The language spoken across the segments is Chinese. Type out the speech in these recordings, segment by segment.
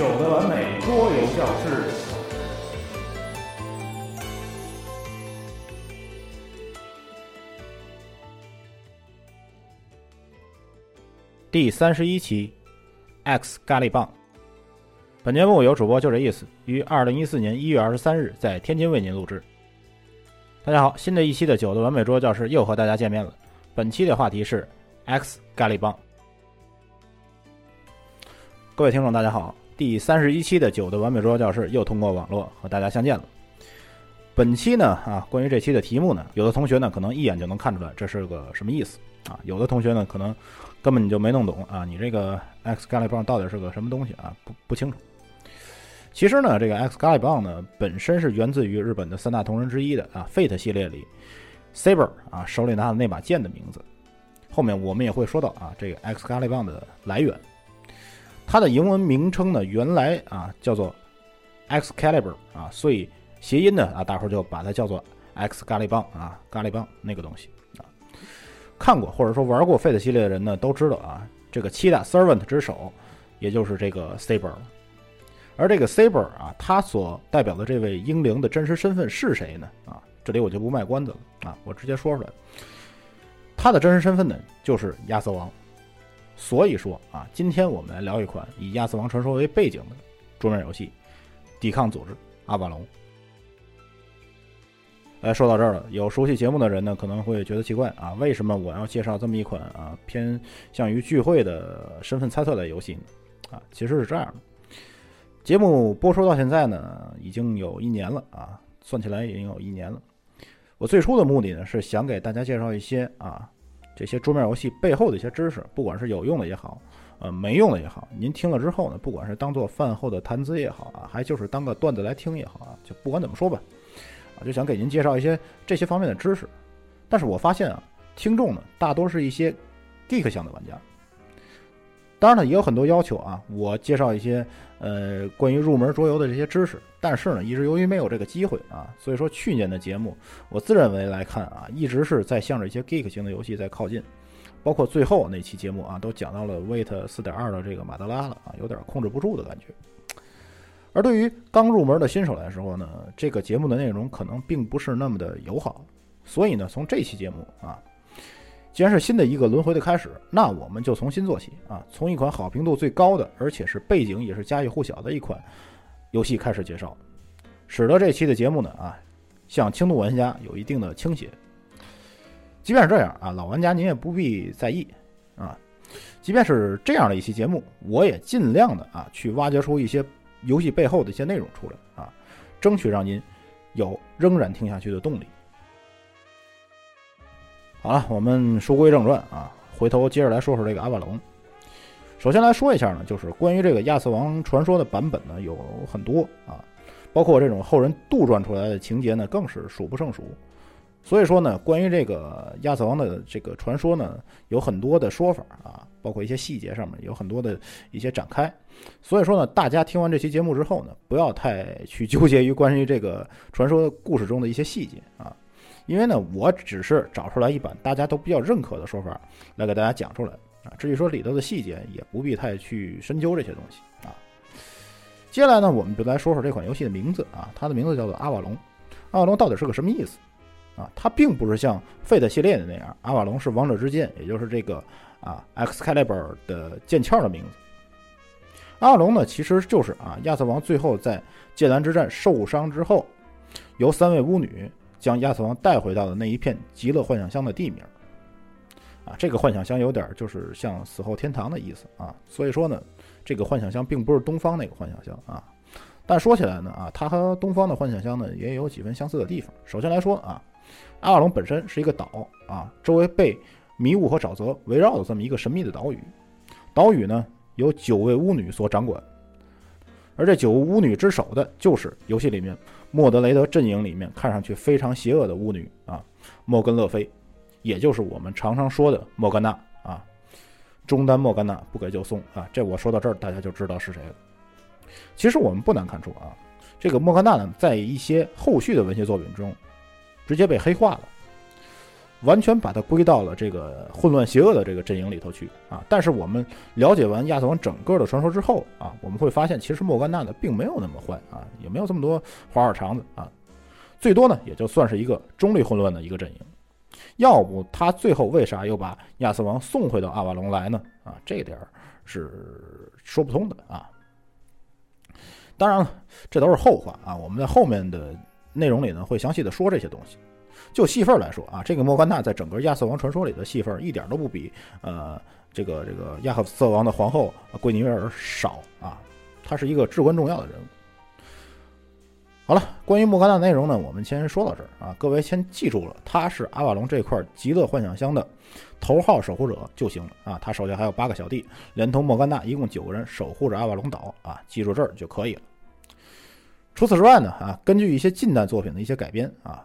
九的完美桌游教室。第三十一期，X 咖喱棒。本节目由主播就这意思于二零一四年一月二十三日在天津为您录制。大家好，新的一期的九的完美桌游教室又和大家见面了。本期的话题是 X 咖喱棒。各位听众，大家好，第三十一期的九的完美桌游教室又通过网络和大家相见了。本期呢，啊，关于这期的题目呢，有的同学呢可能一眼就能看出来这是个什么意思啊，有的同学呢可能。根本你就没弄懂啊！你这个 X 咖喱棒到底是个什么东西啊？不不清楚。其实呢，这个 X 咖喱棒呢，本身是源自于日本的三大同人之一的啊 Fate 系列里 Saber 啊手里拿的那把剑的名字。后面我们也会说到啊，这个 X 咖喱棒的来源。它的英文名称呢，原来啊叫做 Excalibur 啊，所以谐音呢啊，大伙儿就把它叫做 X 咖喱棒啊，咖喱棒那个东西啊。看过或者说玩过 Fate 系列的人呢，都知道啊，这个七大 Servant 之首，也就是这个 Saber。而这个 Saber 啊，他所代表的这位英灵的真实身份是谁呢？啊，这里我就不卖关子了啊，我直接说出来，他的真实身份呢，就是亚瑟王。所以说啊，今天我们来聊一款以亚瑟王传说为背景的桌面游戏——抵抗组织阿瓦隆。哎，说到这儿了，有熟悉节目的人呢，可能会觉得奇怪啊，为什么我要介绍这么一款啊偏向于聚会的身份猜测类游戏呢？啊，其实是这样的，节目播出到现在呢，已经有一年了啊，算起来已经有一年了。我最初的目的呢，是想给大家介绍一些啊这些桌面游戏背后的一些知识，不管是有用的也好，呃没用的也好，您听了之后呢，不管是当做饭后的谈资也好啊，还就是当个段子来听也好啊，就不管怎么说吧。啊就想给您介绍一些这些方面的知识，但是我发现啊，听众呢大多是一些 geek 向的玩家。当然呢，也有很多要求啊，我介绍一些呃关于入门桌游的这些知识。但是呢，一直由于没有这个机会啊，所以说去年的节目，我自认为来看啊，一直是在向着一些 geek 型的游戏在靠近。包括最后那期节目啊，都讲到了 Wait 四点二的这个马德拉了啊，有点控制不住的感觉。而对于刚入门的新手来说呢，这个节目的内容可能并不是那么的友好，所以呢，从这期节目啊，既然是新的一个轮回的开始，那我们就从新做起啊，从一款好评度最高的，而且是背景也是家喻户晓的一款游戏开始介绍，使得这期的节目呢啊，向轻度玩家有一定的倾斜。即便是这样啊，老玩家您也不必在意啊，即便是这样的一期节目，我也尽量的啊去挖掘出一些。游戏背后的一些内容出来啊，争取让您有仍然听下去的动力。好了，我们书归正传啊，回头接着来说说这个阿瓦隆。首先来说一下呢，就是关于这个亚瑟王传说的版本呢有很多啊，包括这种后人杜撰出来的情节呢更是数不胜数。所以说呢，关于这个亚瑟王的这个传说呢，有很多的说法啊，包括一些细节上面有很多的一些展开。所以说呢，大家听完这期节目之后呢，不要太去纠结于关于这个传说故事中的一些细节啊，因为呢，我只是找出来一版大家都比较认可的说法来给大家讲出来啊。至于说里头的细节，也不必太去深究这些东西啊。接下来呢，我们就来说说这款游戏的名字啊，它的名字叫做阿瓦隆。阿瓦隆到底是个什么意思？啊，它并不是像 Fate 系列的那样，阿瓦隆是王者之剑，也就是这个啊 Excalibur 的剑鞘的名字。阿瓦隆呢，其实就是啊亚瑟王最后在剑兰之战受伤之后，由三位巫女将亚瑟王带回到的那一片极乐幻想乡的地名。啊，这个幻想乡有点就是像死后天堂的意思啊，所以说呢，这个幻想乡并不是东方那个幻想乡啊。但说起来呢，啊，它和东方的幻想乡呢也有几分相似的地方。首先来说啊。阿瓦隆本身是一个岛啊，周围被迷雾和沼泽围绕的这么一个神秘的岛屿。岛屿呢由九位巫女所掌管，而这九巫女之首的就是游戏里面莫德雷德阵营里面看上去非常邪恶的巫女啊，莫根勒菲，也就是我们常常说的莫甘娜啊。中单莫甘娜不给就送啊，这我说到这儿大家就知道是谁了。其实我们不难看出啊，这个莫甘娜呢，在一些后续的文学作品中。直接被黑化了。完全把它归到了这个混乱邪恶的这个阵营里头去啊。但是我们了解完亚瑟王整个的传说之后啊，我们会发现其实莫甘娜呢并没有那么坏啊，也没有这么多花花肠子啊，最多呢也就算是一个中立混乱的一个阵营。要不他最后为啥又把亚瑟王送回到阿瓦隆来呢？啊，这点儿是说不通的啊。当然了，这都是后话啊，我们在后面的内容里呢会详细的说这些东西。就戏份来说啊，这个莫甘娜在整个亚瑟王传说里的戏份一点都不比呃这个这个亚瑟王的皇后桂尼维尔少啊，她是一个至关重要的人物。好了，关于莫甘娜内容呢，我们先说到这儿啊，各位先记住了，他是阿瓦隆这块极乐幻想乡的头号守护者就行了啊，他手下还有八个小弟，连同莫甘娜一共九个人守护着阿瓦隆岛啊，记住这儿就可以了。除此之外呢啊，根据一些近代作品的一些改编啊。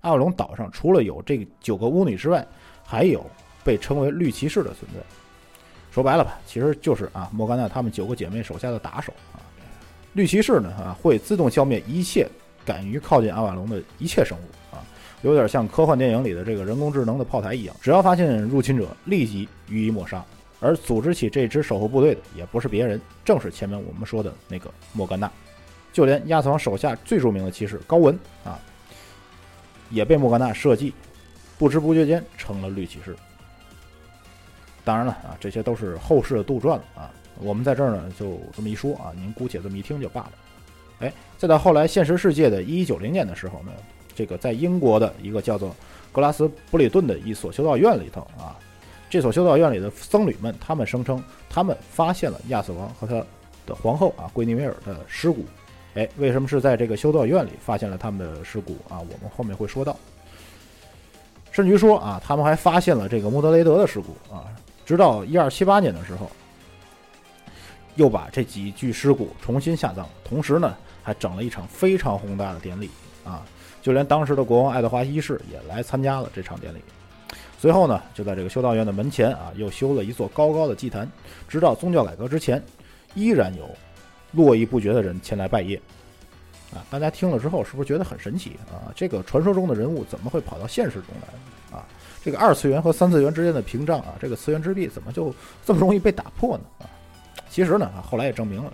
阿瓦隆岛上除了有这九个巫女之外，还有被称为绿骑士的存在。说白了吧，其实就是啊莫甘娜她们九个姐妹手下的打手啊。绿骑士呢啊会自动消灭一切敢于靠近阿瓦隆的一切生物啊，有点像科幻电影里的这个人工智能的炮台一样，只要发现入侵者，立即予以抹杀。而组织起这支守护部队的也不是别人，正是前面我们说的那个莫甘娜。就连亚瑟王手下最著名的骑士高文啊。也被莫甘娜设计，不知不觉间成了绿骑士。当然了啊，这些都是后世的杜撰了啊。我们在这儿呢就这么一说啊，您姑且这么一听就罢了。哎，再到后来现实世界的一一九零年的时候呢，这个在英国的一个叫做格拉斯布里顿的一所修道院里头啊，这所修道院里的僧侣们，他们声称他们发现了亚瑟王和他的皇后啊桂尼维尔的尸骨。哎，为什么是在这个修道院里发现了他们的尸骨啊？我们后面会说到。甚至于说啊，他们还发现了这个穆德雷德的尸骨啊。直到一二七八年的时候，又把这几具尸骨重新下葬，同时呢，还整了一场非常宏大的典礼啊。就连当时的国王爱德华一世也来参加了这场典礼。随后呢，就在这个修道院的门前啊，又修了一座高高的祭坛，直到宗教改革之前，依然有。络绎不绝的人前来拜谒，啊，大家听了之后是不是觉得很神奇啊？这个传说中的人物怎么会跑到现实中来啊？这个二次元和三次元之间的屏障啊，这个次元之壁怎么就这么容易被打破呢？啊，其实呢啊，后来也证明了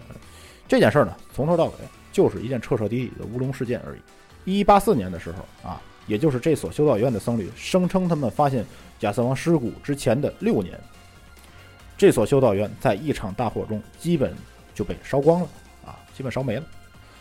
这件事儿呢，从头到尾就是一件彻彻底底的乌龙事件而已。一八四年的时候啊，也就是这所修道院的僧侣声称他们发现亚瑟王尸骨之前的六年，这所修道院在一场大火中基本。就被烧光了啊，基本烧没了。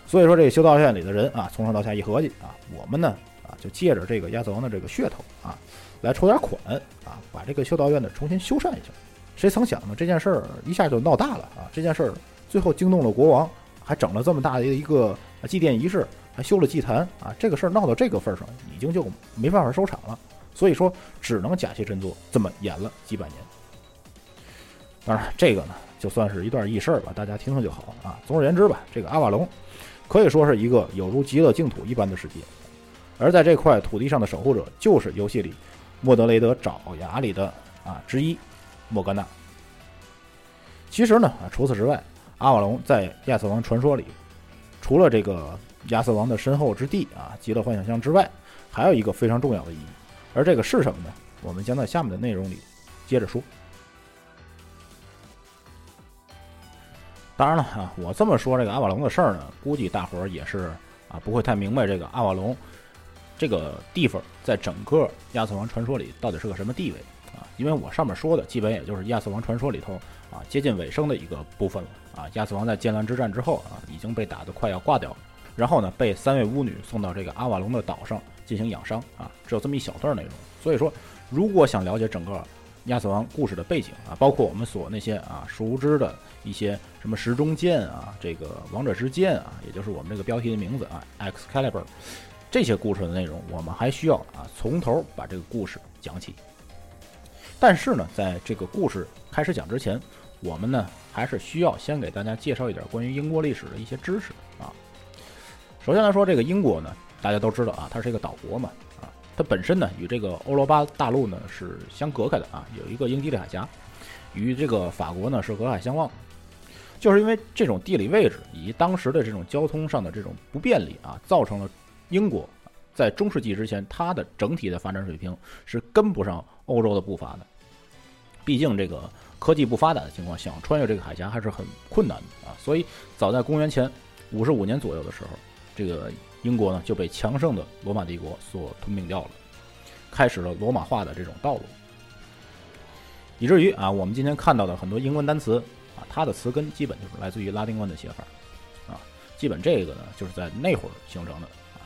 所以说，这个修道院里的人啊，从上到下一合计啊，我们呢啊，就借着这个亚瑟王的这个噱头啊，来筹点款啊，把这个修道院呢重新修缮一下。谁曾想呢，这件事儿一下就闹大了啊！这件事儿最后惊动了国王，还整了这么大的一个祭奠仪式，还修了祭坛啊！这个事儿闹到这个份儿上，已经就没办法收场了。所以说，只能假戏真做，这么演了几百年。当然，这个呢。就算是一段轶事儿吧，大家听听就好啊。总而言之吧，这个阿瓦隆可以说是一个有如极乐净土一般的世界，而在这块土地上的守护者就是游戏里莫德雷德爪牙里的啊之一莫甘娜。其实呢，除此之外，阿瓦隆在亚瑟王传说里，除了这个亚瑟王的身后之地啊极乐幻想乡之外，还有一个非常重要的意义，而这个是什么呢？我们将在下面的内容里接着说。当然了啊，我这么说这个阿瓦隆的事儿呢，估计大伙儿也是啊不会太明白这个阿瓦隆这个地方在整个亚瑟王传说里到底是个什么地位啊？因为我上面说的基本也就是亚瑟王传说里头啊接近尾声的一个部分了啊。亚瑟王在剑兰之战之后啊已经被打得快要挂掉了，然后呢被三位巫女送到这个阿瓦隆的岛上进行养伤啊，只有这么一小段内容。所以说，如果想了解整个亚瑟王故事的背景啊，包括我们所那些啊熟知的一些什么时钟剑啊，这个王者之剑啊，也就是我们这个标题的名字啊，Excalibur，这些故事的内容，我们还需要啊从头把这个故事讲起。但是呢，在这个故事开始讲之前，我们呢还是需要先给大家介绍一点关于英国历史的一些知识啊。首先来说，这个英国呢，大家都知道啊，它是一个岛国嘛啊。它本身呢，与这个欧罗巴大陆呢是相隔开的啊，有一个英吉利海峡，与这个法国呢是隔海相望。就是因为这种地理位置以及当时的这种交通上的这种不便利啊，造成了英国在中世纪之前，它的整体的发展水平是跟不上欧洲的步伐的。毕竟这个科技不发达的情况，想穿越这个海峡还是很困难的啊。所以早在公元前五十五年左右的时候，这个英国呢就被强盛的罗马帝国所吞并掉了，开始了罗马化的这种道路。以至于啊，我们今天看到的很多英文单词啊，它的词根基本就是来自于拉丁文的写法啊。基本这个呢，就是在那会儿形成的啊。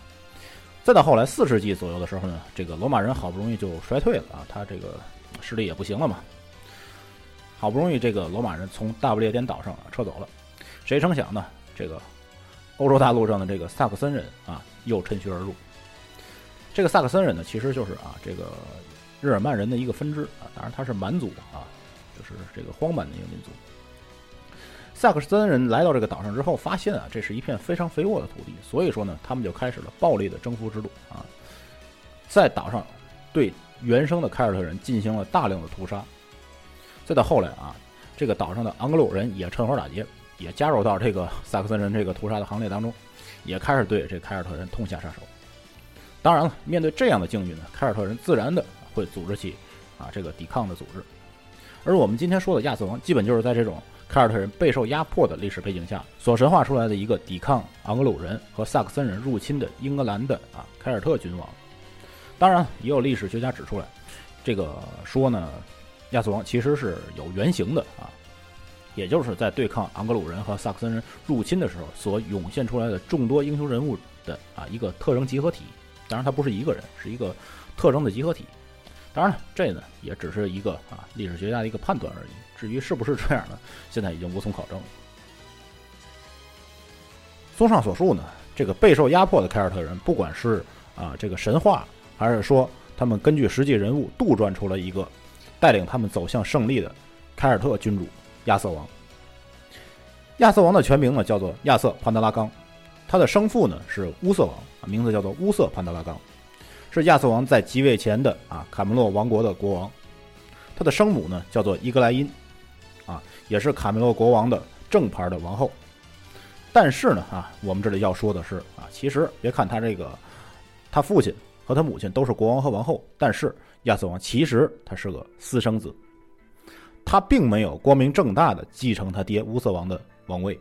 再到后来四世纪左右的时候呢，这个罗马人好不容易就衰退了啊，他这个势力也不行了嘛。好不容易这个罗马人从大不列颠岛上撤走了，谁成想呢？这个欧洲大陆上的这个萨克森人啊，又趁虚而入。这个萨克森人呢，其实就是啊，这个日耳曼人的一个分支啊，当然他是蛮族啊，就是这个荒蛮的一个民族。萨克森人来到这个岛上之后，发现啊，这是一片非常肥沃的土地，所以说呢，他们就开始了暴力的征服之路啊，在岛上对原生的凯尔特人进行了大量的屠杀。再到后来啊，这个岛上的昂格鲁人也趁火打劫，也加入到这个萨克森人这个屠杀的行列当中，也开始对这凯尔特人痛下杀手。当然了，面对这样的境遇呢，凯尔特人自然的会组织起啊这个抵抗的组织。而我们今天说的亚瑟王，基本就是在这种凯尔特人备受压迫的历史背景下所神话出来的一个抵抗昂格鲁人和萨克森人入侵的英格兰的啊凯尔特君王。当然，也有历史学家指出来，这个说呢。亚瑟王其实是有原型的啊，也就是在对抗昂格鲁人和萨克森人入侵的时候所涌现出来的众多英雄人物的啊一个特征集合体。当然，他不是一个人，是一个特征的集合体。当然了，这呢也只是一个啊历史学家的一个判断而已。至于是不是这样呢，现在已经无从考证了。综上所述呢，这个备受压迫的凯尔特人，不管是啊这个神话，还是说他们根据实际人物杜撰出了一个。带领他们走向胜利的凯尔特君主亚瑟王。亚瑟王的全名呢叫做亚瑟潘德拉冈，他的生父呢是乌瑟王，名字叫做乌瑟潘德拉冈，是亚瑟王在即位前的啊卡梅洛王国的国王。他的生母呢叫做伊格莱因，也是卡梅洛国王的正牌的王后。但是呢啊我们这里要说的是啊，其实别看他这个他父亲和他母亲都是国王和王后，但是。亚瑟王其实他是个私生子，他并没有光明正大的继承他爹乌瑟王的王位。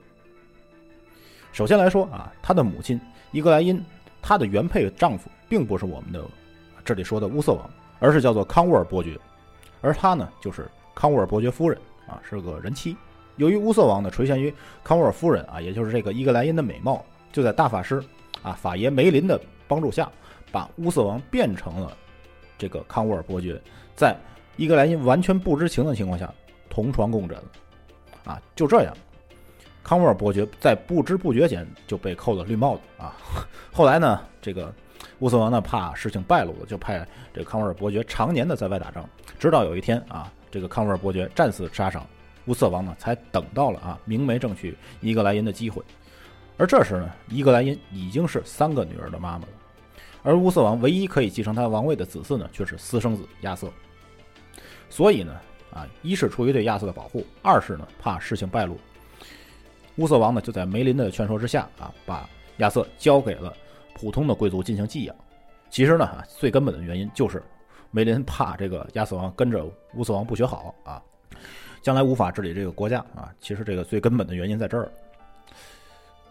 首先来说啊，他的母亲伊格莱因，她的原配丈夫并不是我们的这里说的乌瑟王，而是叫做康沃尔伯爵，而他呢就是康沃尔伯爵夫人啊，是个人妻。由于乌瑟王呢垂涎于康沃尔夫人啊，也就是这个伊格莱因的美貌，就在大法师啊法爷梅林的帮助下，把乌瑟王变成了。这个康沃尔伯爵在伊格莱因完全不知情的情况下同床共枕了，啊，就这样，康沃尔伯爵在不知不觉间就被扣了绿帽子啊。后来呢，这个乌瑟王呢怕事情败露了，就派这个康沃尔伯爵常年的在外打仗，直到有一天啊，这个康沃尔伯爵战死沙场，乌瑟王呢才等到了啊明媒正娶伊格莱因的机会。而这时呢，伊格莱因已经是三个女儿的妈妈了。而乌瑟王唯一可以继承他王位的子嗣呢，却是私生子亚瑟。所以呢，啊，一是出于对亚瑟的保护，二是呢怕事情败露，乌瑟王呢就在梅林的劝说之下啊，把亚瑟交给了普通的贵族进行寄养。其实呢，最根本的原因就是梅林怕这个亚瑟王跟着乌瑟王不学好啊，将来无法治理这个国家啊。其实这个最根本的原因在这儿。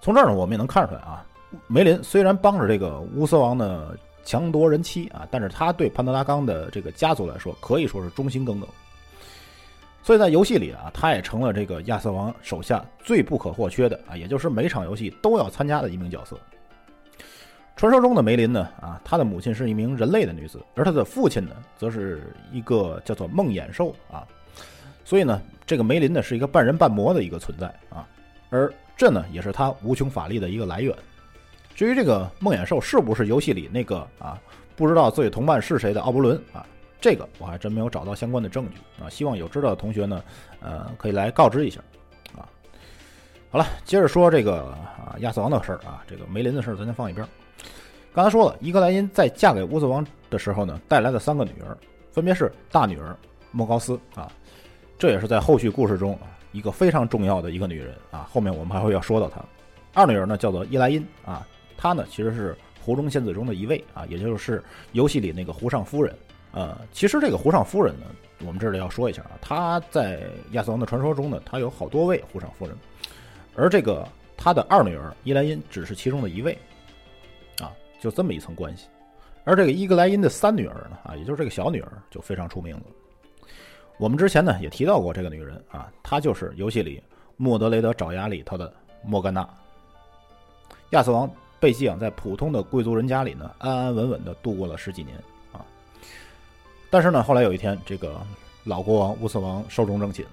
从这儿呢，我们也能看出来啊。梅林虽然帮着这个乌瑟王呢强夺人妻啊，但是他对潘德拉冈的这个家族来说可以说是忠心耿耿。所以在游戏里啊，他也成了这个亚瑟王手下最不可或缺的啊，也就是每场游戏都要参加的一名角色。传说中的梅林呢啊，他的母亲是一名人类的女子，而他的父亲呢，则是一个叫做梦魇兽啊。所以呢，这个梅林呢是一个半人半魔的一个存在啊，而这呢也是他无穷法力的一个来源。至于这个梦魇兽是不是游戏里那个啊不知道自己同伴是谁的奥伯伦啊，这个我还真没有找到相关的证据啊。希望有知道的同学呢，呃，可以来告知一下啊。好了，接着说这个啊亚瑟王的事儿啊，这个梅林的事儿咱先放一边。刚才说了，伊格莱因在嫁给乌瑟王的时候呢，带来了三个女儿，分别是大女儿莫高斯啊，这也是在后续故事中一个非常重要的一个女人啊。后面我们还会要说到她。二女儿呢叫做伊莱因啊。她呢，其实是湖中仙子中的一位啊，也就是游戏里那个湖上夫人。呃，其实这个湖上夫人呢，我们这里要说一下啊，她在亚瑟王的传说中呢，她有好多位湖上夫人，而这个她的二女儿伊莱因只是其中的一位，就这么一层关系。而这个伊格莱因的三女儿呢，啊，也就是这个小女儿就非常出名了。我们之前呢也提到过这个女人啊，她就是游戏里莫德雷德爪牙里头的莫甘娜。亚瑟王被寄养在普通的贵族人家里呢，安安稳稳的度过了十几年啊。但是呢，后来有一天，这个老国王乌瑟王寿终正寝，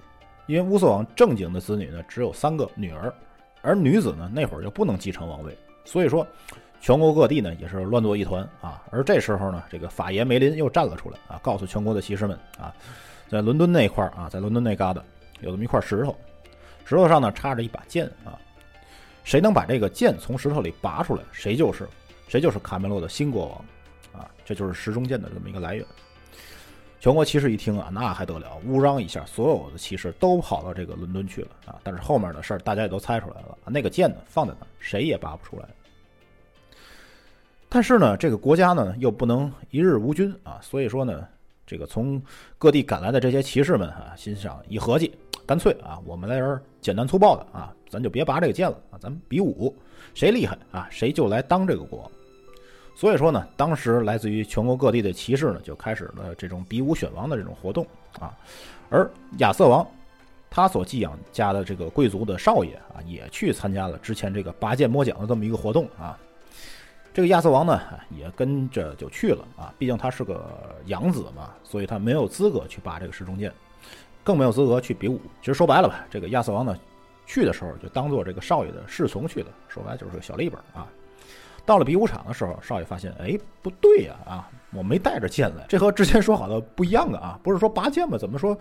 因为乌瑟王正经的子女呢只有三个女儿，而女子呢那会儿又不能继承王位，所以说全国各地呢也是乱作一团啊。而这时候呢，这个法爷梅林又站了出来啊，告诉全国的骑士们啊，在伦敦那块儿啊，在伦敦那旮瘩有这么一块石头，石头上呢插着一把剑啊。谁能把这个剑从石头里拔出来，谁就是谁就是卡梅洛的新国王，啊，这就是石中剑的这么一个来源。全国骑士一听啊，那还得了，乌嚷一下，所有的骑士都跑到这个伦敦去了啊。但是后面的事儿大家也都猜出来了，那个剑呢放在那儿，谁也拔不出来。但是呢，这个国家呢又不能一日无君啊，所以说呢，这个从各地赶来的这些骑士们啊，心想一合计。干脆啊，我们来点简单粗暴的啊，咱就别拔这个剑了啊，咱们比武，谁厉害啊，谁就来当这个国。所以说呢，当时来自于全国各地的骑士呢，就开始了这种比武选王的这种活动啊。而亚瑟王他所寄养家的这个贵族的少爷啊，也去参加了之前这个拔剑摸奖的这么一个活动啊。这个亚瑟王呢，也跟着就去了啊，毕竟他是个养子嘛，所以他没有资格去拔这个石中剑。更没有资格去比武。其实说白了吧，这个亚瑟王呢，去的时候就当做这个少爷的侍从去的，说白就是个小立本啊。到了比武场的时候，少爷发现，哎，不对呀，啊，我没带着剑来，这和之前说好的不一样的啊，不是说拔剑吗？怎么说，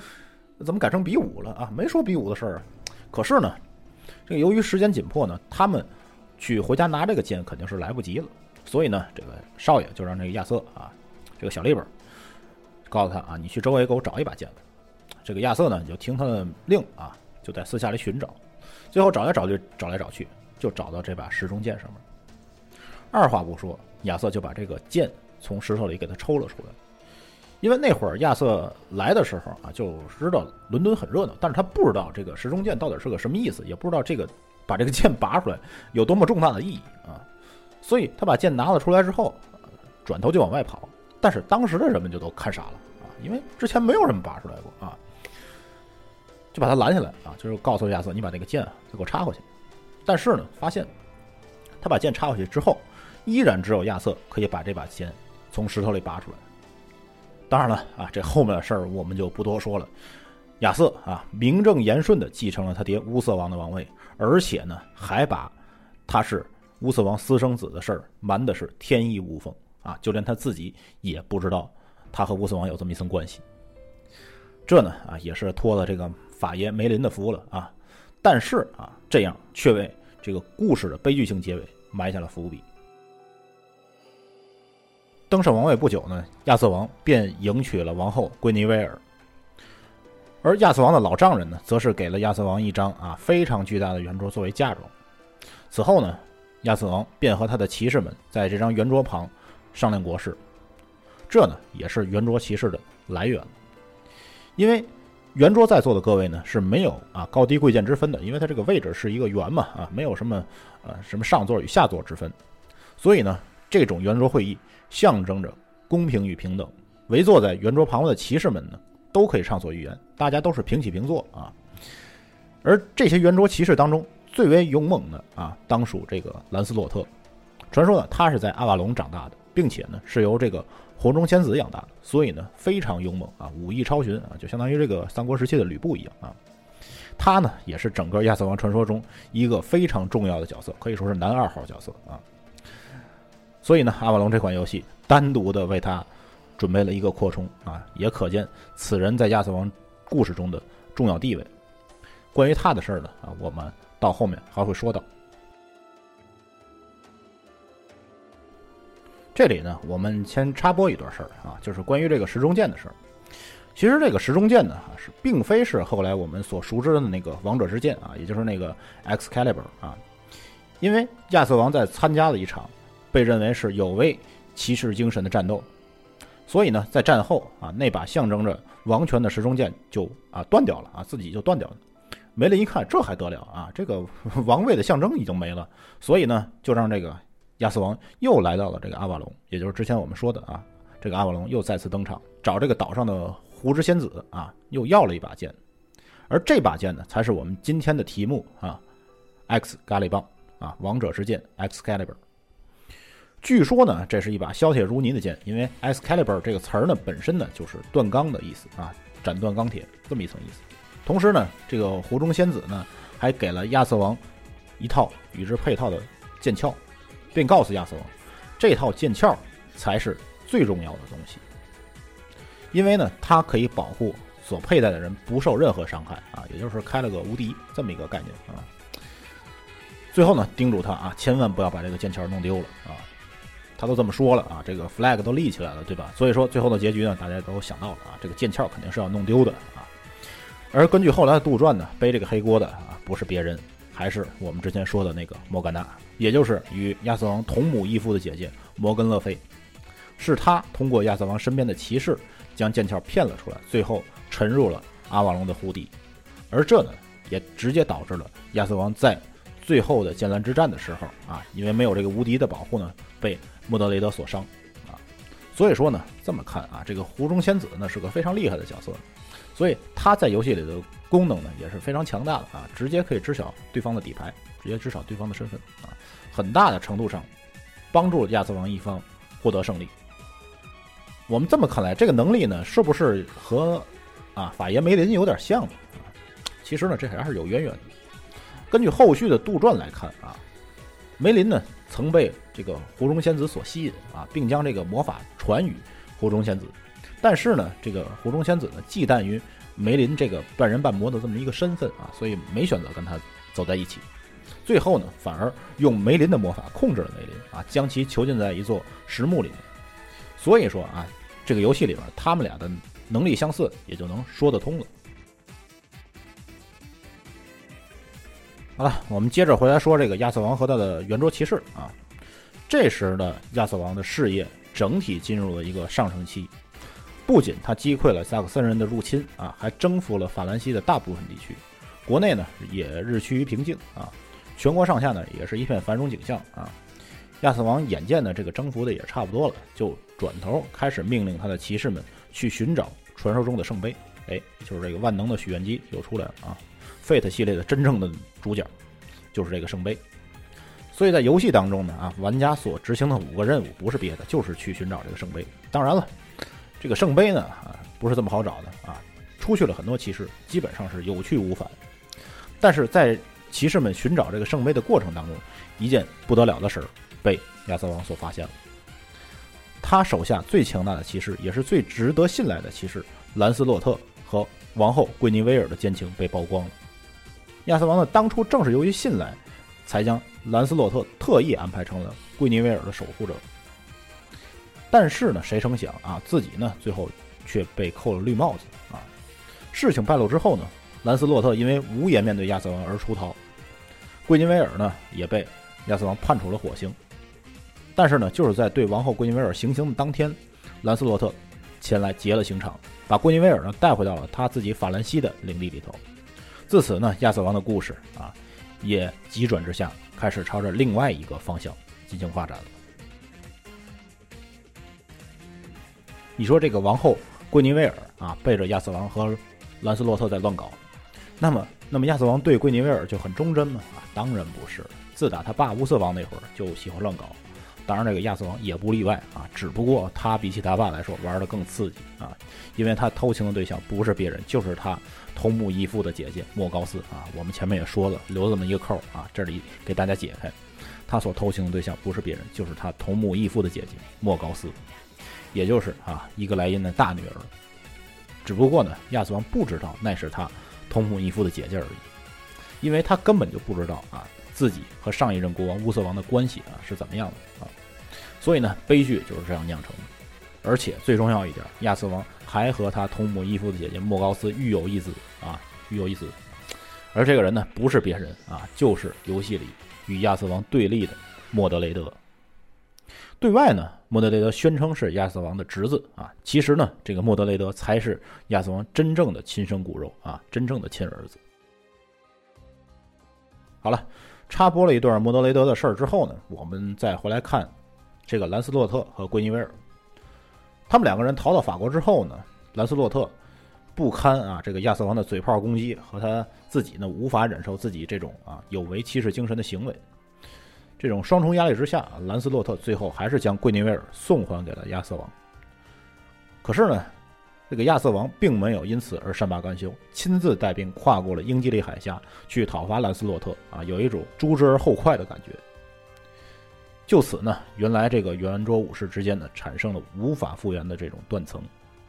怎么改成比武了啊？没说比武的事儿。可是呢，这个由于时间紧迫呢，他们去回家拿这个剑肯定是来不及了，所以呢，这个少爷就让这个亚瑟啊，这个小利本，告诉他啊，你去周围给我找一把剑。这个亚瑟呢，就听他的令啊，就在私下里寻找，最后找来找去，找来找去，就找到这把石中剑上面。二话不说，亚瑟就把这个剑从石头里给他抽了出来。因为那会儿亚瑟来的时候啊，就知道伦敦很热闹，但是他不知道这个石中剑到底是个什么意思，也不知道这个把这个剑拔出来有多么重大的意义啊。所以他把剑拿了出来之后，转头就往外跑。但是当时的人们就都看傻了啊，因为之前没有人拔出来过啊。就把他拦下来啊，就是告诉亚瑟，你把那个剑就给我插回去。但是呢，发现他把剑插回去之后，依然只有亚瑟可以把这把剑从石头里拔出来。当然了啊，这后面的事儿我们就不多说了。亚瑟啊，名正言顺的继承了他爹乌瑟王的王位，而且呢，还把他是乌瑟王私生子的事儿瞒的是天衣无缝啊，就连他自己也不知道他和乌瑟王有这么一层关系。这呢啊，也是托了这个。法爷梅林的福了啊，但是啊，这样却为这个故事的悲剧性结尾埋下了伏笔。登上王位不久呢，亚瑟王便迎娶了王后圭尼威尔，而亚瑟王的老丈人呢，则是给了亚瑟王一张啊非常巨大的圆桌作为嫁妆。此后呢，亚瑟王便和他的骑士们在这张圆桌旁商量国事，这呢也是圆桌骑士的来源，因为。圆桌在座的各位呢是没有啊高低贵贱之分的，因为它这个位置是一个圆嘛啊，没有什么呃什么上座与下座之分，所以呢这种圆桌会议象征着公平与平等。围坐在圆桌旁的骑士们呢都可以畅所欲言，大家都是平起平坐啊。而这些圆桌骑士当中最为勇猛的啊，当属这个兰斯洛特。传说呢他是在阿瓦隆长大的，并且呢是由这个。火中仙子养大的，所以呢非常勇猛啊，武艺超群啊，就相当于这个三国时期的吕布一样啊。他呢也是整个亚瑟王传说中一个非常重要的角色，可以说是男二号角色啊。所以呢，阿瓦隆这款游戏单独的为他准备了一个扩充啊，也可见此人在亚瑟王故事中的重要地位。关于他的事儿呢啊，我们到后面还会说到。这里呢，我们先插播一段事儿啊，就是关于这个石中剑的事儿。其实这个石中剑呢，是并非是后来我们所熟知的那个王者之剑啊，也就是那个 Excalibur 啊。因为亚瑟王在参加了一场被认为是有违骑士精神的战斗。所以呢，在战后啊，那把象征着王权的时钟剑就啊断掉了啊，自己就断掉了。梅林一看，这还得了啊，这个 王位的象征已经没了，所以呢，就让这个亚瑟王又来到了这个阿瓦隆，也就是之前我们说的啊，这个阿瓦隆又再次登场，找这个岛上的狐之仙子啊，又要了一把剑。而这把剑呢，才是我们今天的题目啊，X 咖喱棒啊，王者之剑 Excalibur。据说呢，这是一把削铁如泥的剑，因为 Excalibur 这个词儿呢，本身呢就是断钢的意思啊，斩断钢铁这么一层意思。同时呢，这个湖中仙子呢，还给了亚瑟王一套与之配套的剑鞘，并告诉亚瑟王，这套剑鞘才是最重要的东西，因为呢，它可以保护所佩戴的人不受任何伤害啊，也就是开了个无敌这么一个概念啊。最后呢，叮嘱他啊，千万不要把这个剑鞘弄丢了啊。他都这么说了啊，这个 flag 都立起来了，对吧？所以说最后的结局呢，大家都想到了啊，这个剑鞘肯定是要弄丢的。而根据后来的杜撰呢，背这个黑锅的啊，不是别人，还是我们之前说的那个莫甘娜，也就是与亚瑟王同母异父的姐姐摩根勒菲。是他通过亚瑟王身边的骑士将剑鞘骗了出来，最后沉入了阿瓦隆的湖底。而这呢，也直接导致了亚瑟王在最后的剑兰之战的时候啊，因为没有这个无敌的保护呢，被。莫德雷德所伤，啊，所以说呢，这么看啊，这个湖中仙子呢是个非常厉害的角色，所以他在游戏里的功能呢也是非常强大的啊，直接可以知晓对方的底牌，直接知晓对方的身份啊，很大的程度上帮助亚瑟王一方获得胜利。我们这么看来，这个能力呢是不是和啊法爷梅林有点像呢？其实呢这还是有渊源的。根据后续的杜撰来看啊，梅林呢。曾被这个湖中仙子所吸引啊，并将这个魔法传与湖中仙子，但是呢，这个湖中仙子呢忌惮于梅林这个半人半魔的这么一个身份啊，所以没选择跟他走在一起。最后呢，反而用梅林的魔法控制了梅林啊，将其囚禁在一座石墓里面。所以说啊，这个游戏里边他们俩的能力相似，也就能说得通了。好了，我们接着回来说这个亚瑟王和他的圆桌骑士啊。这时的亚瑟王的事业整体进入了一个上升期，不仅他击溃了萨克森人的入侵啊，还征服了法兰西的大部分地区，国内呢也日趋于平静啊，全国上下呢也是一片繁荣景象啊。亚瑟王眼见呢这个征服的也差不多了，就转头开始命令他的骑士们去寻找传说中的圣杯，哎，就是这个万能的许愿机又出来了啊。Fate 系列的真正的主角就是这个圣杯，所以在游戏当中呢，啊，玩家所执行的五个任务不是别的，就是去寻找这个圣杯。当然了，这个圣杯呢，啊，不是这么好找的啊。出去了很多骑士，基本上是有去无返。但是在骑士们寻找这个圣杯的过程当中，一件不得了的事儿被亚瑟王所发现了。他手下最强大的骑士，也是最值得信赖的骑士兰斯洛特和王后桂尼维尔的奸情被曝光了。亚瑟王呢，当初正是由于信赖，才将兰斯洛特特意安排成了桂尼维尔的守护者。但是呢，谁成想啊，自己呢最后却被扣了绿帽子啊！事情败露之后呢，兰斯洛特因为无颜面对亚瑟王而出逃，桂尼维尔呢也被亚瑟王判处了火刑。但是呢，就是在对王后桂尼维尔行刑的当天，兰斯洛特前来劫了刑场，把桂尼维尔呢带回到了他自己法兰西的领地里头。自此呢，亚瑟王的故事啊，也急转直下，开始朝着另外一个方向进行发展了。你说这个王后桂尼维尔啊，背着亚瑟王和兰斯洛特在乱搞，那么，那么亚瑟王对桂尼维尔就很忠贞吗？啊，当然不是。自打他爸乌瑟王那会儿就喜欢乱搞。当然，这个亚瑟王也不例外啊，只不过他比起他爸来说玩的更刺激啊，因为他偷情的对象不是别人，就是他同母异父的姐姐莫高斯啊。我们前面也说了，留这么一个扣啊，这里给大家解开，他所偷情的对象不是别人，就是他同母异父的姐姐莫高斯，也就是啊伊格莱因的大女儿。只不过呢，亚瑟王不知道那是他同母异父的姐姐而已，因为他根本就不知道啊。自己和上一任国王乌瑟王的关系啊是怎么样的啊？所以呢，悲剧就是这样酿成的。而且最重要一点，亚瑟王还和他同母异父的姐姐莫高斯育有一子啊，育有一子。而这个人呢，不是别人啊，就是游戏里与亚瑟王对立的莫德雷德。对外呢，莫德雷德宣称是亚瑟王的侄子啊，其实呢，这个莫德雷德才是亚瑟王真正的亲生骨肉啊，真正的亲儿子。好了，插播了一段莫德雷德的事儿之后呢，我们再回来看这个兰斯洛特和桂尼维尔。他们两个人逃到法国之后呢，兰斯洛特不堪啊这个亚瑟王的嘴炮攻击，和他自己呢无法忍受自己这种啊有违骑士精神的行为。这种双重压力之下，兰斯洛特最后还是将桂尼维尔送还给了亚瑟王。可是呢，这个亚瑟王并没有因此而善罢甘休，亲自带兵跨过了英吉利海峡去讨伐兰斯洛特啊，有一种诛之而后快的感觉。就此呢，原来这个圆桌武士之间呢，产生了无法复原的这种断层，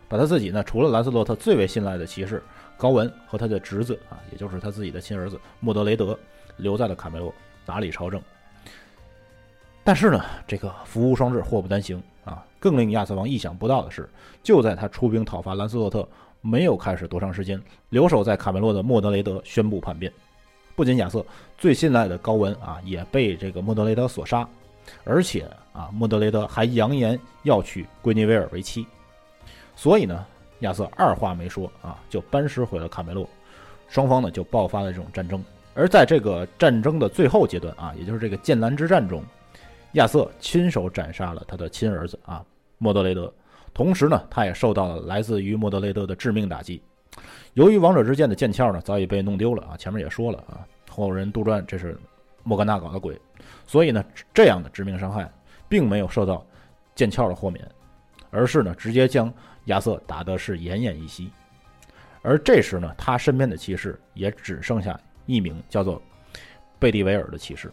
把他自己呢，除了兰斯洛特最为信赖的骑士高文和他的侄子啊，也就是他自己的亲儿子莫德雷德，留在了卡梅洛打理朝政。但是呢，这个福无双至，祸不单行啊！更令亚瑟王意想不到的是，就在他出兵讨伐兰斯洛特没有开始多长时间，留守在卡梅洛的莫德雷德宣布叛变。不仅亚瑟最信赖的高文啊也被这个莫德雷德所杀，而且啊莫德雷德还扬言要娶圭尼维尔为妻。所以呢，亚瑟二话没说啊就班师回了卡梅洛，双方呢就爆发了这种战争。而在这个战争的最后阶段啊，也就是这个剑兰之战中。亚瑟亲手斩杀了他的亲儿子啊，莫德雷德。同时呢，他也受到了来自于莫德雷德的致命打击。由于王者之剑的剑鞘呢早已被弄丢了啊，前面也说了啊，后人杜撰这是莫甘娜搞的鬼，所以呢，这样的致命伤害并没有受到剑鞘的豁免，而是呢直接将亚瑟打得是奄奄一息。而这时呢，他身边的骑士也只剩下一名叫做贝蒂维尔的骑士。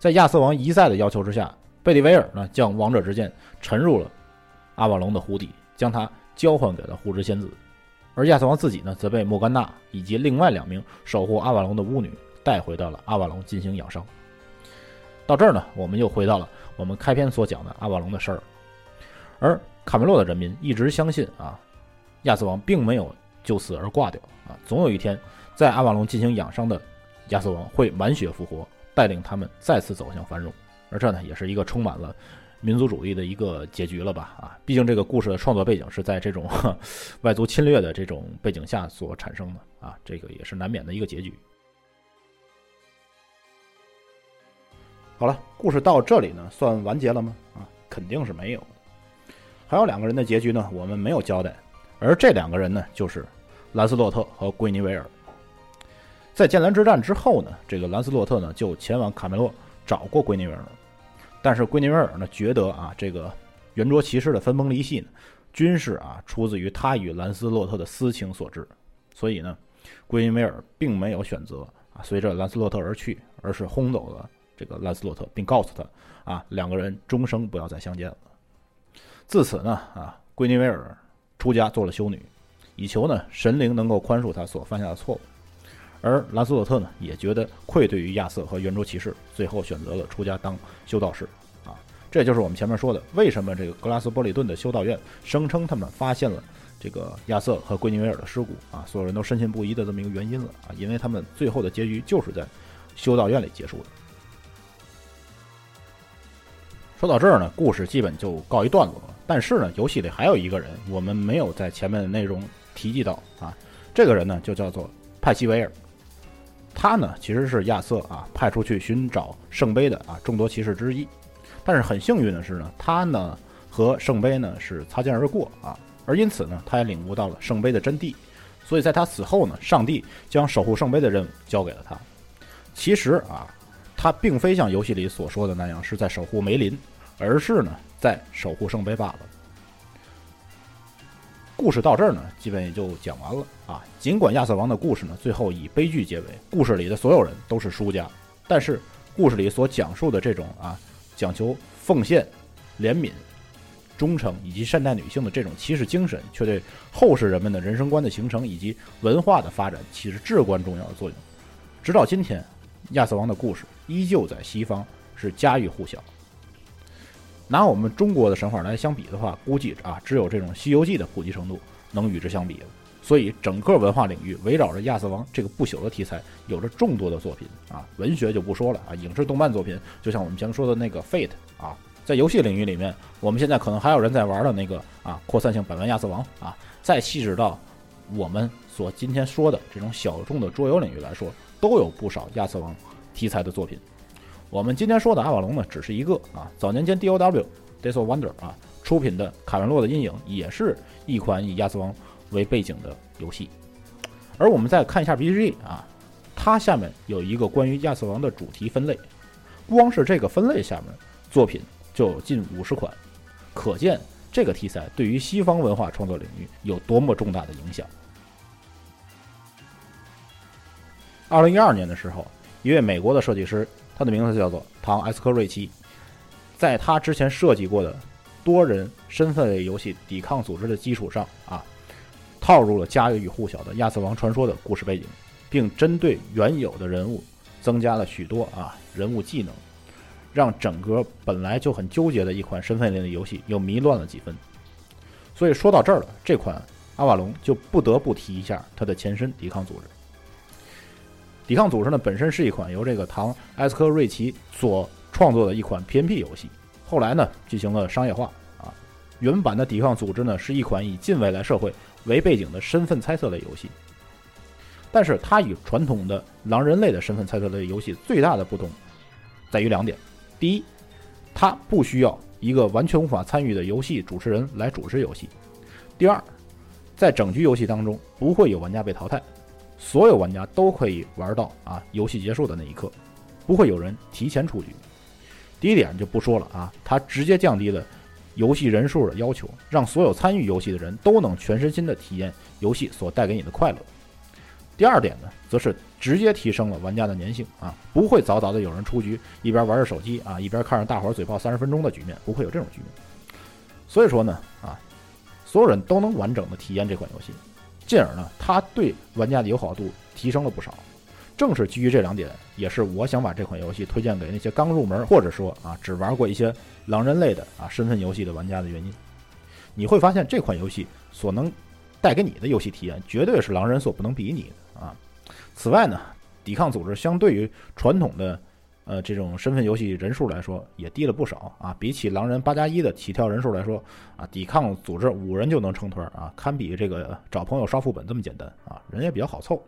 在亚瑟王一再的要求之下，贝利维尔呢将王者之剑沉入了阿瓦隆的湖底，将它交还给了护之仙子。而亚瑟王自己呢，则被莫甘娜以及另外两名守护阿瓦隆的巫女带回到了阿瓦隆进行养伤。到这儿呢，我们又回到了我们开篇所讲的阿瓦隆的事儿。而卡梅洛的人民一直相信啊，亚瑟王并没有就此而挂掉啊，总有一天在阿瓦隆进行养伤的亚瑟王会满血复活。带领他们再次走向繁荣，而这呢，也是一个充满了民族主义的一个结局了吧？啊，毕竟这个故事的创作背景是在这种 外族侵略的这种背景下所产生的啊，这个也是难免的一个结局。好了，故事到这里呢，算完结了吗？啊，肯定是没有。还有两个人的结局呢，我们没有交代，而这两个人呢，就是兰斯洛特和桂尼维尔。在剑兰之战之后呢，这个兰斯洛特呢就前往卡梅洛找过圭尼维尔，但是圭尼维尔呢觉得啊，这个圆桌骑士的分崩离析呢，均是啊出自于他与兰斯洛特的私情所致，所以呢，圭尼维尔并没有选择啊随着兰斯洛特而去，而是轰走了这个兰斯洛特，并告诉他啊两个人终生不要再相见了。自此呢啊，圭尼维尔出家做了修女，以求呢神灵能够宽恕他所犯下的错误。而兰斯洛特呢，也觉得愧对于亚瑟和圆桌骑士，最后选择了出家当修道士。啊，这就是我们前面说的，为什么这个格拉斯波里顿的修道院声称他们发现了这个亚瑟和圭尼维尔的尸骨啊，所有人都深信不疑的这么一个原因了啊，因为他们最后的结局就是在修道院里结束的。说到这儿呢，故事基本就告一段落了。但是呢，游戏里还有一个人，我们没有在前面的内容提及到啊，这个人呢就叫做派西维尔。他呢，其实是亚瑟啊派出去寻找圣杯的啊众多骑士之一，但是很幸运的是呢，他呢和圣杯呢是擦肩而过啊，而因此呢，他也领悟到了圣杯的真谛，所以在他死后呢，上帝将守护圣杯的任务交给了他。其实啊，他并非像游戏里所说的那样是在守护梅林，而是呢在守护圣杯罢了。故事到这儿呢，基本也就讲完了啊。尽管亚瑟王的故事呢，最后以悲剧结尾，故事里的所有人都是输家，但是故事里所讲述的这种啊，讲求奉献、怜悯、忠诚以及善待女性的这种骑士精神，却对后世人们的人生观的形成以及文化的发展起着至关重要的作用。直到今天，亚瑟王的故事依旧在西方是家喻户晓。拿我们中国的神话来相比的话，估计啊，只有这种《西游记》的普及程度能与之相比。所以，整个文化领域围绕着亚瑟王这个不朽的题材，有着众多的作品啊。文学就不说了啊，影视动漫作品，就像我们前面说的那个《Fate》啊，在游戏领域里面，我们现在可能还有人在玩的那个啊扩散性百万亚瑟王啊，再细致到我们所今天说的这种小众的桌游领域来说，都有不少亚瑟王题材的作品。我们今天说的阿瓦隆呢，只是一个啊，早年间 DOW Days o Wonder 啊出品的《卡文洛的阴影》也是一款以亚瑟王为背景的游戏。而我们再看一下 BGG 啊，它下面有一个关于亚瑟王的主题分类，光是这个分类下面作品。就有近五十款，可见这个题材对于西方文化创作领域有多么重大的影响。二零一二年的时候，一位美国的设计师，他的名字叫做唐·埃斯科瑞奇，在他之前设计过的多人身份类游戏《抵抗组织》的基础上啊，套入了家喻户晓的《亚瑟王传说》的故事背景，并针对原有的人物增加了许多啊人物技能。让整个本来就很纠结的一款身份类的游戏又迷乱了几分。所以说到这儿了，这款阿瓦隆就不得不提一下它的前身——抵抗组织。抵抗组织呢，本身是一款由这个唐·埃斯科瑞奇所创作的一款 PNP 游戏，后来呢进行了商业化。啊，原版的抵抗组织呢是一款以近未来社会为背景的身份猜测类游戏，但是它与传统的狼人类的身份猜测类游戏最大的不同在于两点。第一，它不需要一个完全无法参与的游戏主持人来主持游戏。第二，在整局游戏当中不会有玩家被淘汰，所有玩家都可以玩到啊游戏结束的那一刻，不会有人提前出局。第一点就不说了啊，它直接降低了游戏人数的要求，让所有参与游戏的人都能全身心的体验游戏所带给你的快乐。第二点呢，则是直接提升了玩家的粘性啊，不会早早的有人出局，一边玩着手机啊，一边看着大伙儿嘴炮三十分钟的局面，不会有这种局面。所以说呢，啊，所有人都能完整的体验这款游戏，进而呢，它对玩家的友好度提升了不少。正是基于这两点，也是我想把这款游戏推荐给那些刚入门或者说啊只玩过一些狼人类的啊身份游戏的玩家的原因。你会发现这款游戏所能带给你的游戏体验，绝对是狼人所不能比拟的。啊，此外呢，抵抗组织相对于传统的呃这种身份游戏人数来说也低了不少啊。比起狼人八加一的起跳人数来说啊，抵抗组织五人就能成团啊，堪比这个找朋友刷副本这么简单啊，人也比较好凑。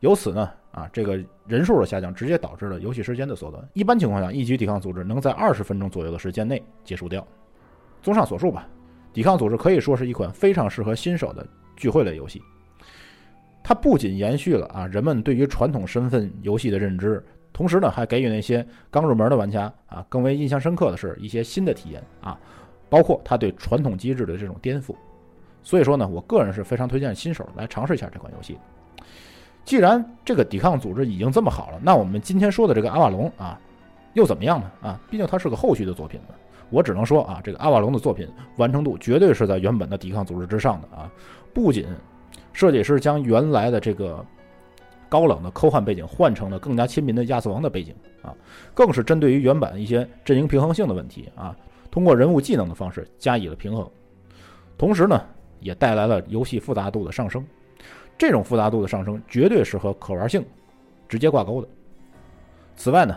由此呢啊，这个人数的下降直接导致了游戏时间的缩短。一般情况下，一局抵抗组织能在二十分钟左右的时间内结束掉。综上所述吧，抵抗组织可以说是一款非常适合新手的聚会类游戏。它不仅延续了啊人们对于传统身份游戏的认知，同时呢，还给予那些刚入门的玩家啊更为印象深刻的是一些新的体验啊，包括它对传统机制的这种颠覆。所以说呢，我个人是非常推荐新手来尝试一下这款游戏。既然这个抵抗组织已经这么好了，那我们今天说的这个阿瓦隆啊，又怎么样呢？啊，毕竟它是个后续的作品嘛。我只能说啊，这个阿瓦隆的作品完成度绝对是在原本的抵抗组织之上的啊，不仅。设计师将原来的这个高冷的科幻背景换成了更加亲民的亚瑟王的背景啊，更是针对于原版一些阵营平衡性的问题啊，通过人物技能的方式加以了平衡，同时呢，也带来了游戏复杂度的上升。这种复杂度的上升绝对是和可玩性直接挂钩的。此外呢，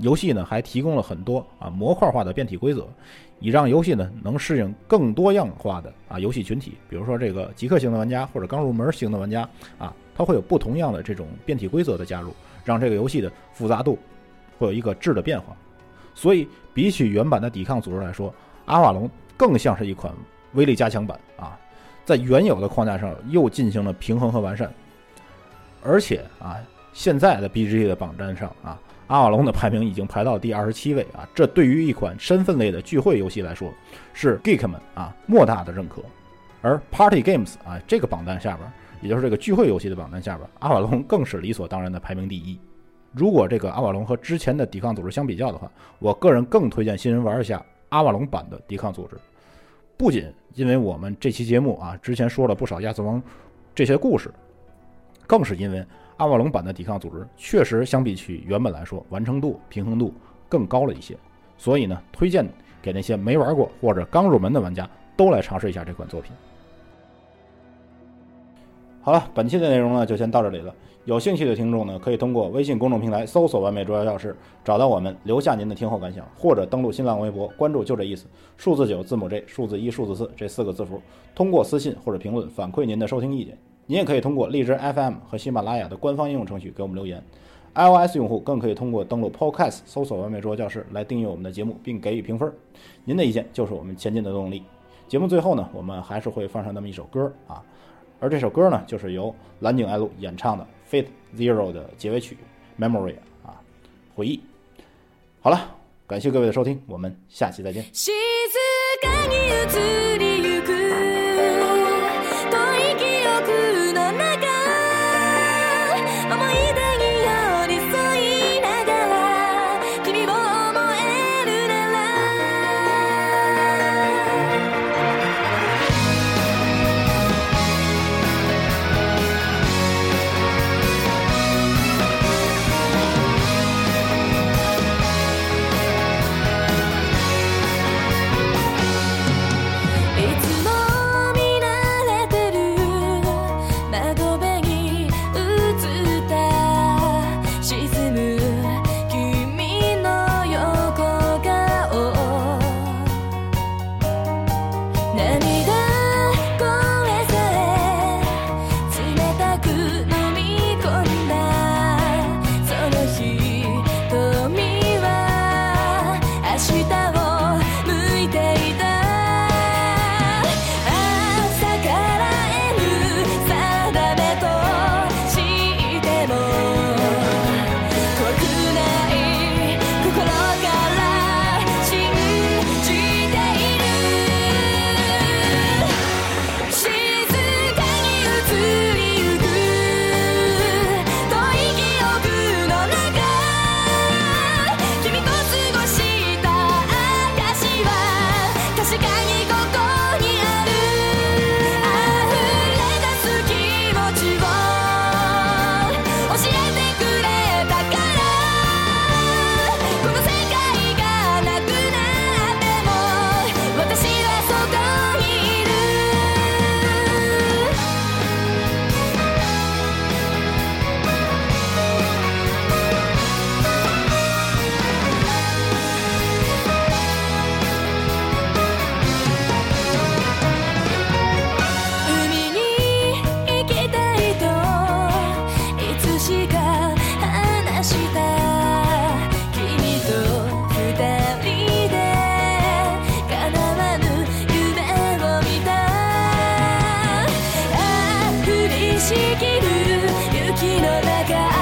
游戏呢还提供了很多啊模块化的变体规则。以让游戏呢能适应更多样化的啊游戏群体，比如说这个极客型的玩家或者刚入门型的玩家啊，它会有不同样的这种变体规则的加入，让这个游戏的复杂度会有一个质的变化。所以比起原版的抵抗组织来说，阿瓦隆更像是一款威力加强版啊，在原有的框架上又进行了平衡和完善，而且啊现在的 BGG 的榜单上啊。阿瓦隆的排名已经排到第二十七位啊，这对于一款身份类的聚会游戏来说，是 geek 们啊莫大的认可。而 Party Games 啊这个榜单下边，也就是这个聚会游戏的榜单下边，阿瓦隆更是理所当然的排名第一。如果这个阿瓦隆和之前的抵抗组织相比较的话，我个人更推荐新人玩一下阿瓦隆版的抵抗组织。不仅因为我们这期节目啊之前说了不少亚瑟王这些故事，更是因为。阿瓦隆版的抵抗组织确实相比起原本来说，完成度、平衡度更高了一些，所以呢，推荐给那些没玩过或者刚入门的玩家都来尝试一下这款作品。好了，本期的内容呢就先到这里了。有兴趣的听众呢，可以通过微信公众平台搜索“完美捉妖教室”找到我们，留下您的听后感想，或者登录新浪微博关注“就这意思”，数字九字母 J，数字一数字四这四个字符，通过私信或者评论反馈您的收听意见。您也可以通过荔枝 FM 和喜马拉雅的官方应用程序给我们留言。iOS 用户更可以通过登录 Podcast 搜索“完美桌教室”来订阅我们的节目，并给予评分。您的意见就是我们前进的动力。节目最后呢，我们还是会放上那么一首歌啊，而这首歌呢，就是由蓝井爱露演唱的。Fate Zero 的结尾曲《Memory》啊，回忆。好了，感谢各位的收听，我们下期再见。しきる雪の中